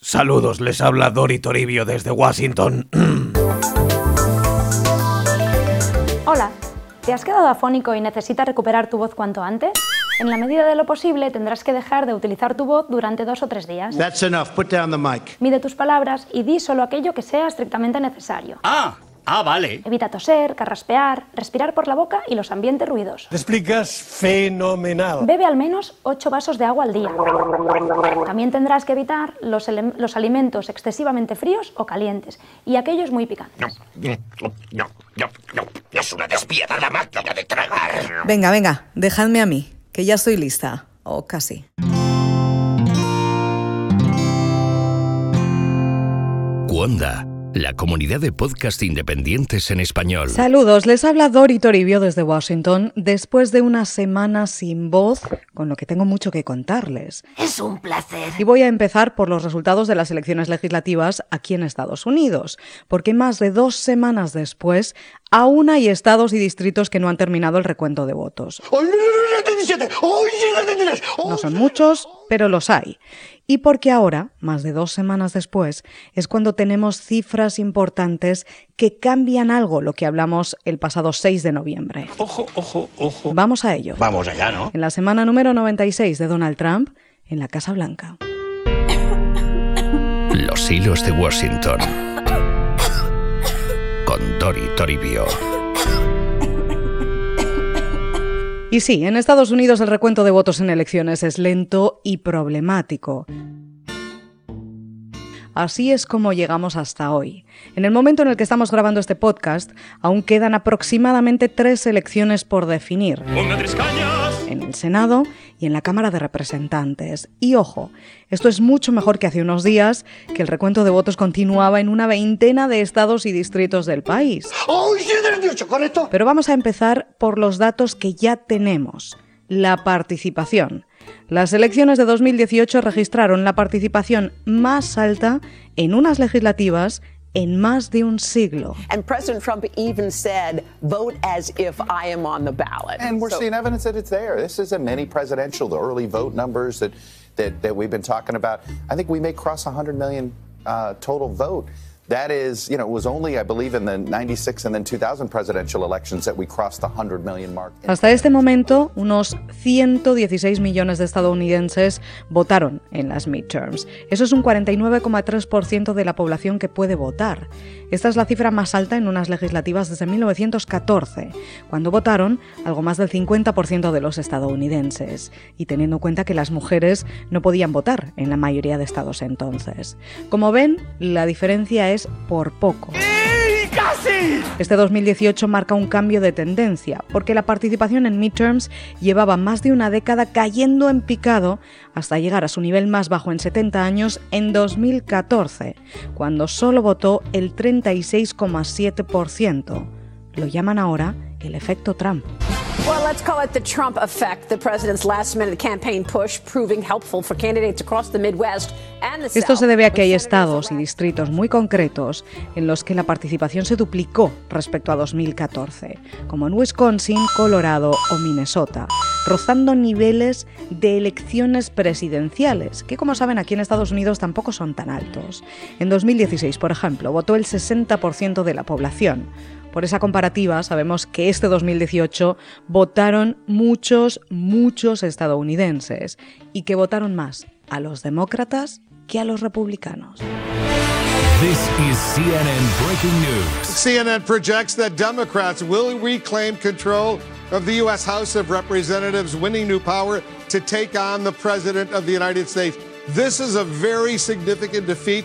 Saludos, les habla Dori Toribio desde Washington. Hola, ¿te has quedado afónico y necesitas recuperar tu voz cuanto antes? En la medida de lo posible tendrás que dejar de utilizar tu voz durante dos o tres días. That's enough. Put down the mic. Mide tus palabras y di solo aquello que sea estrictamente necesario. Ah, ah, vale. Evita toser, carraspear, respirar por la boca y los ambientes ruidosos. Te explicas fenomenal. Bebe al menos 8 vasos de agua al día. También tendrás que evitar los, alimentos excesivamente fríos o calientes y aquellos muy picantes. No, no, no, no. Es una despiadada máquina de tragar. Venga, venga, dejadme a mí, que ya estoy lista. O casi. Cuonda, la comunidad de podcast independientes en español. Saludos, les habla Dori Toribio desde Washington, después de una semana sin voz, con lo que tengo mucho que contarles. Es un placer. Y voy a empezar por los resultados de las elecciones legislativas aquí en Estados Unidos, porque más de dos semanas después, aún hay estados y distritos que no han terminado el recuento de votos. No son muchos, pero los hay. Y porque ahora, más de dos semanas después, es cuando tenemos cifras importantes que cambian algo lo que hablamos el pasado 6 de noviembre. Ojo, ojo, ojo. Vamos a ello. Vamos allá, ¿no? En la semana número 96 de Donald Trump, en la Casa Blanca. Los hilos de Washington. Con Dori Toribio. Y sí, en Estados Unidos el recuento de votos en elecciones es lento y problemático. Así es como llegamos hasta hoy. En el momento en el que estamos grabando este podcast, aún quedan aproximadamente tres elecciones por definir. En el Senado y en la Cámara de Representantes. Y ojo, esto es mucho mejor que hace unos días, que el recuento de votos continuaba en una veintena de estados y distritos del país. ¡Ay, sí, nervioso con esto! Pero vamos a empezar por los datos que ya tenemos. La participación. Las elecciones de 2018 registraron la participación más alta en unas legislativas en más de un siglo. And President Trump even said, vote as if I am on the ballot. And we're So- seeing evidence that it's there. This is a mini presidential, the early vote numbers that, that, that we've been talking about. I think we may cross 100 million uh, total vote. That is, you know, it was only, I believe, in the 96 and then 2000 presidential elections that we crossed the 100 million mark. Hasta este momento, unos 116 millones de estadounidenses votaron en las midterms. Eso es un 49,3% de la población que puede votar. Esta es la cifra más alta en unas legislativas desde 1914, cuando votaron algo más del 50% de los estadounidenses, y teniendo en cuenta que las mujeres no podían votar en la mayoría de estados entonces. Como ven, la diferencia es por poco. Este 2018 marca un cambio de tendencia, porque la participación en midterms llevaba más de una década cayendo en picado hasta llegar a su nivel más bajo en 70 años en 2014, cuando solo votó el 36,7%. Lo llaman ahora el efecto Trump. Well, let's call it the Trump effect, the president's last minute campaign push proving helpful for candidates across the Midwest and the Esto se debe a que hay estados y distritos muy concretos en los que la participación se duplicó respecto a 2014, como en Wisconsin, Colorado o Minnesota, rozando niveles de elecciones presidenciales, que como saben aquí en Estados Unidos tampoco son tan altos. En 2016, por ejemplo, votó el 60% de la población. Por esa comparativa, sabemos que este 2018 votaron muchos, muchos estadounidenses y que votaron más a los demócratas que a los republicanos. This is CNN breaking news. CNN projects that Democrats will reclaim control of the U.S. House of Representatives, winning new power to take on the President of the United States. This is a very significant defeat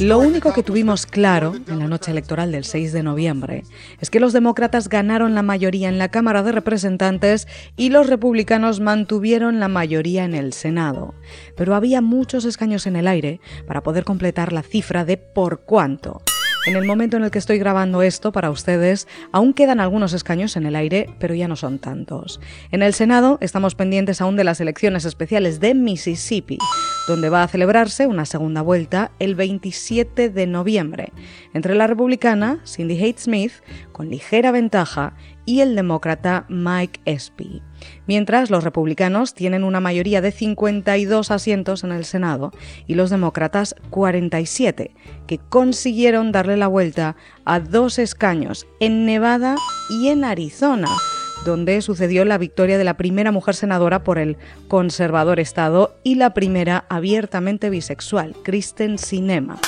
Lo único que tuvimos claro en la noche electoral del 6 de noviembre es que los demócratas ganaron la mayoría en la Cámara de Representantes y los republicanos mantuvieron la mayoría en el Senado. Pero había muchos escaños en el aire para poder completar la cifra de por cuánto. En el momento en el que estoy grabando esto para ustedes, aún quedan algunos escaños en el aire, pero ya no son tantos. En el Senado estamos pendientes aún de las elecciones especiales de Mississippi, donde va a celebrarse una segunda vuelta el 27 de noviembre, entre la republicana Cindy Haight Smith, con ligera ventaja, y el demócrata Mike Espy. Mientras los republicanos tienen una mayoría de 52 asientos en el Senado y los demócratas 47, que consiguieron darle la vuelta a dos escaños en Nevada y en Arizona donde sucedió la victoria de la primera mujer senadora por el conservador Estado y la primera abiertamente bisexual, Kristen Sinema.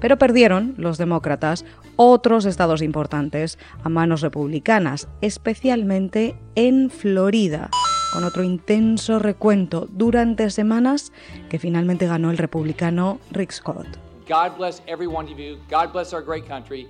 Pero perdieron los demócratas otros estados importantes a manos republicanas, especialmente en Florida, con otro intenso recuento durante semanas que finalmente ganó el republicano Rick Scott. God bless every one of you. God bless our great country.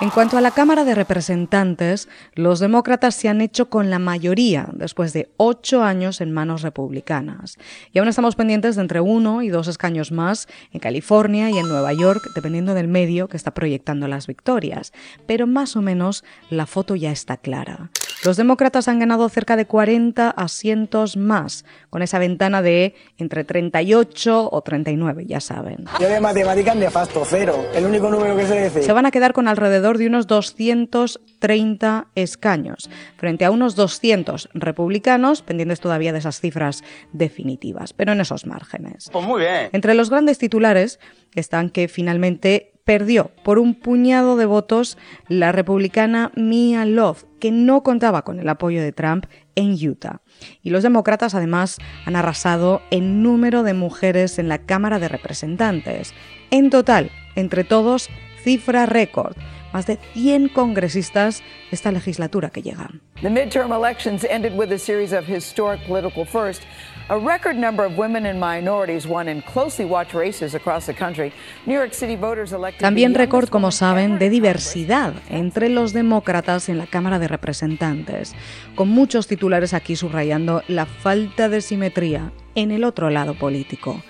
En cuanto a la Cámara de Representantes, los demócratas se han hecho con la mayoría después de ocho años en manos republicanas. Y aún estamos pendientes de entre uno y dos escaños más en California y en Nueva York, dependiendo del medio que está proyectando las victorias. Pero más o menos la foto ya está clara. Los demócratas han ganado cerca de 40 asientos más, con esa ventana de entre 38 o 39, ya saben. Yo de matemáticas nefasto, cero. El único número que sé decir. Se van a quedar con alrededor de unos 230 escaños, frente a unos 200 republicanos, pendientes todavía de esas cifras definitivas, pero en esos márgenes. Pues muy bien. Entre los grandes titulares están que finalmente perdió por un puñado de votos la republicana Mia Love, que no contaba con el apoyo de Trump en Utah. Y los demócratas además han arrasado en número de mujeres en la Cámara de Representantes. En total, entre todos, cifra récord. Más de 100 congresistas esta legislatura que llega. The midterm elections ended with a series of historic political firsts. A record number of women and minorities won in closely watched races across the country. New York City voters elected También récord, como saben, de diversidad entre los demócratas en la Cámara de Representantes, con muchos titulares aquí subrayando la falta de simetría en el otro lado político.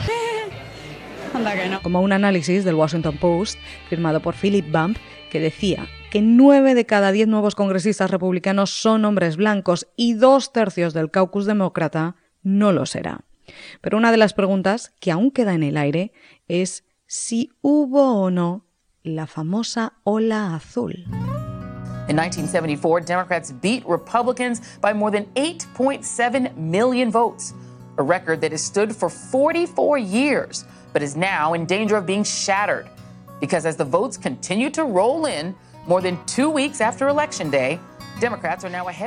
Como un análisis del Washington Post firmado por Philip Bump que decía que nueve de cada diez nuevos congresistas republicanos son hombres blancos y dos tercios del caucus demócrata no lo será. Pero una de las preguntas que aún queda en el aire es si hubo o no la famosa ola azul. In 1974, Democrats beat Republicans by more than 8.7 million votes, a record that has stood for 44 years, but is now in danger of being shattered. Because as the votes continue to roll in, more than two weeks after Election Day,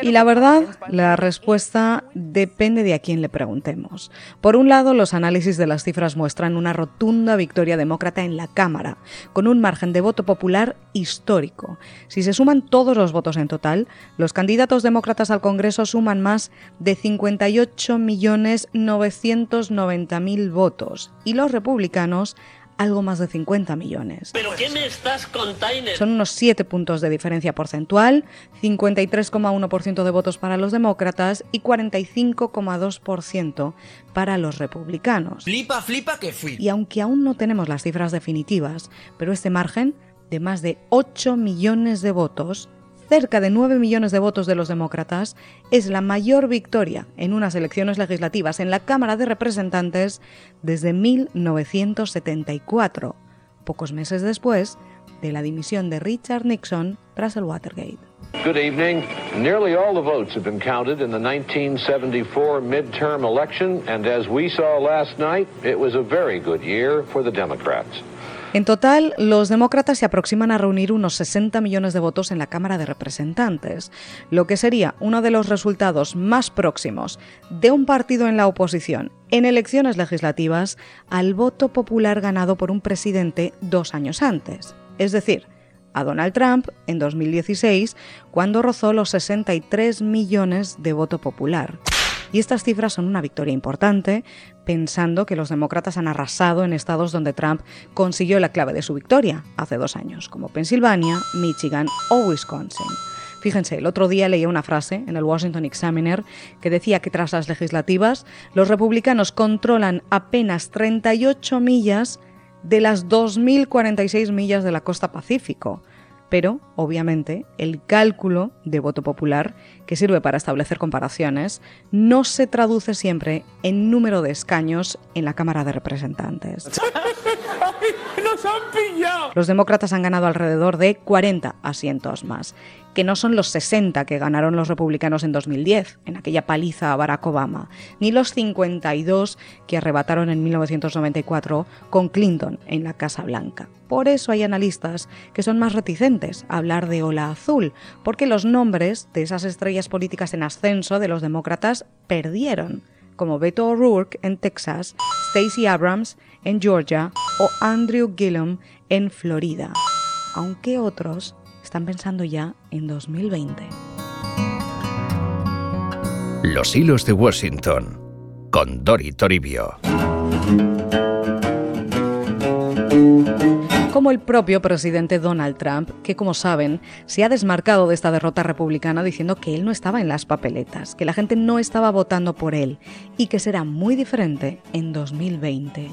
Y la verdad, la respuesta depende de a quién le preguntemos. Por un lado, los análisis de las cifras muestran una rotunda victoria demócrata en la Cámara, con un margen de voto popular histórico. Si se suman todos los votos en total, los candidatos demócratas al Congreso suman más de 58.990.000 votos y los republicanos algo más de 50 millones. ¿Pero qué me estás contando? Son unos 7 puntos de diferencia porcentual, 53,1% de votos para los demócratas y 45,2% para los republicanos. Flipa, flipa que fui. Y aunque aún no tenemos las cifras definitivas, pero este margen de más de 8 millones de votos cerca de 9 millones de votos de los demócratas, es la mayor victoria en unas elecciones legislativas en la Cámara de Representantes desde 1974, pocos meses después de la dimisión de Richard Nixon tras el Watergate. Good evening. Nearly all the votes have been counted in the 1974 midterm election, and as we saw last night, it was a very good year for the Democrats. En total, los demócratas se aproximan a reunir unos 60 millones de votos en la Cámara de Representantes, lo que sería uno de los resultados más próximos de un partido en la oposición en elecciones legislativas al voto popular ganado por un presidente dos años antes, es decir, a Donald Trump en 2016, cuando rozó los 63 millones de voto popular. Y estas cifras son una victoria importante, pensando que los demócratas han arrasado en estados donde Trump consiguió la clave de su victoria hace dos años, como Pensilvania, Michigan o Wisconsin. Fíjense, el otro día leía una frase en el Washington Examiner que decía que tras las legislativas, los republicanos controlan apenas 38 millas de las 2.046 millas de la costa Pacífico. Pero, obviamente, el cálculo de voto popular, que sirve para establecer comparaciones, no se traduce siempre en número de escaños en la Cámara de Representantes. ¡Nos han pillado! Los demócratas han ganado alrededor de 40 asientos más, que no son los 60 que ganaron los republicanos en 2010, en aquella paliza a Barack Obama, ni los 52 que arrebataron en 1994 con Clinton en la Casa Blanca. Por eso hay analistas que son más reticentes a hablar de ola azul, porque los nombres de esas estrellas políticas en ascenso de los demócratas perdieron, como Beto O'Rourke en Texas, Stacey Abrams en Georgia o Andrew Gillum en Florida, aunque otros están pensando ya en 2020. Los hilos de Washington con Dori Toribio. Como el propio presidente Donald Trump, que como saben, se ha desmarcado de esta derrota republicana diciendo que él no estaba en las papeletas, que la gente no estaba votando por él y que será muy diferente en 2020.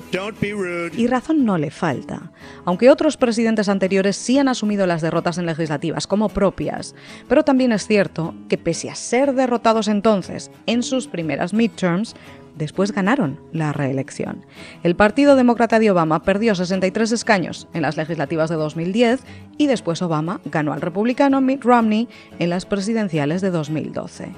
Y razón no le falta, aunque otros presidentes anteriores sí han asumido las derrotas en legislativas como propias, pero también es cierto que pese a ser derrotados entonces en sus primeras midterms, después ganaron la reelección. El Partido Demócrata de Obama perdió 63 escaños en las legislativas de 2010 y después Obama ganó al republicano Mitt Romney en las presidenciales de 2012.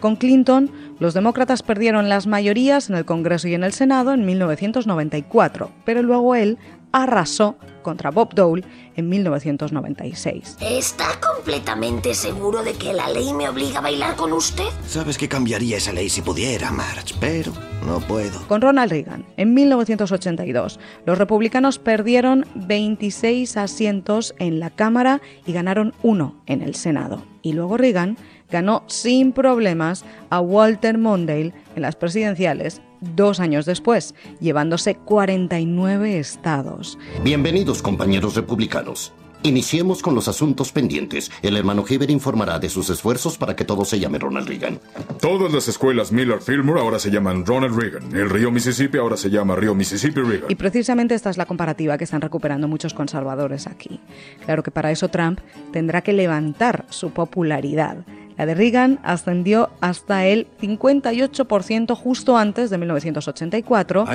Con Clinton, los demócratas perdieron las mayorías en el Congreso y en el Senado en 1994, pero luego él arrasó contra Bob Dole en 1996. ¿Está completamente seguro de que la ley me obliga a bailar con usted? Sabes que cambiaría esa ley si pudiera, Marge, pero no puedo. Con Ronald Reagan, en 1982, los republicanos perdieron 26 asientos en la Cámara y ganaron uno en el Senado. Y luego Reagan ganó sin problemas a Walter Mondale en las presidenciales dos años después, llevándose 49 estados. Bienvenidos, compañeros republicanos. Iniciemos con los asuntos pendientes. El hermano Heber informará de sus esfuerzos para que todo se llame Ronald Reagan. Todas las escuelas Miller Fillmore ahora se llaman Ronald Reagan. El río Mississippi ahora se llama río Mississippi Reagan. Y precisamente esta es la comparativa que están recuperando muchos conservadores aquí. Claro que para eso Trump tendrá que levantar su popularidad. La de Reagan ascendió hasta el 58% justo antes de 1984.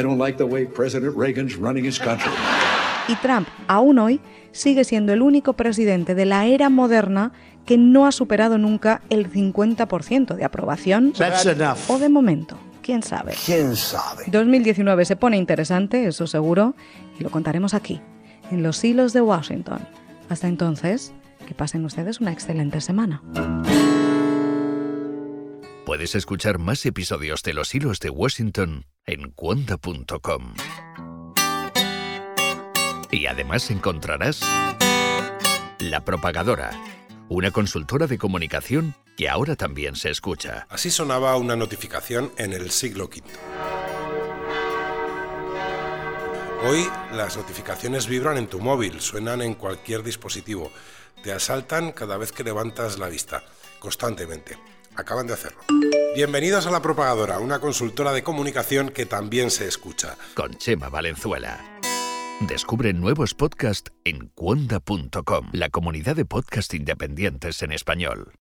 Y Trump, aún hoy, sigue siendo el único presidente de la era moderna que no ha superado nunca el 50% de aprobación. O de momento. ¿Quién sabe? ¿Quién sabe? 2019 se pone interesante, eso seguro, y lo contaremos aquí, en los hilos de Washington. Hasta entonces, que pasen ustedes una excelente semana. Puedes escuchar más episodios de Los Hilos de Washington en cuonda.com. Y además encontrarás La Propagadora, una consultora de comunicación que ahora también se escucha. Así sonaba una notificación en el siglo V. Hoy las notificaciones vibran en tu móvil, suenan en cualquier dispositivo, te asaltan cada vez que levantas la vista, constantemente. Acaban de hacerlo. Bienvenidos a La Propagadora, una consultora de comunicación que también se escucha. Con Chema Valenzuela. Descubre nuevos podcasts en cuonda.com, la comunidad de podcast independientes en español.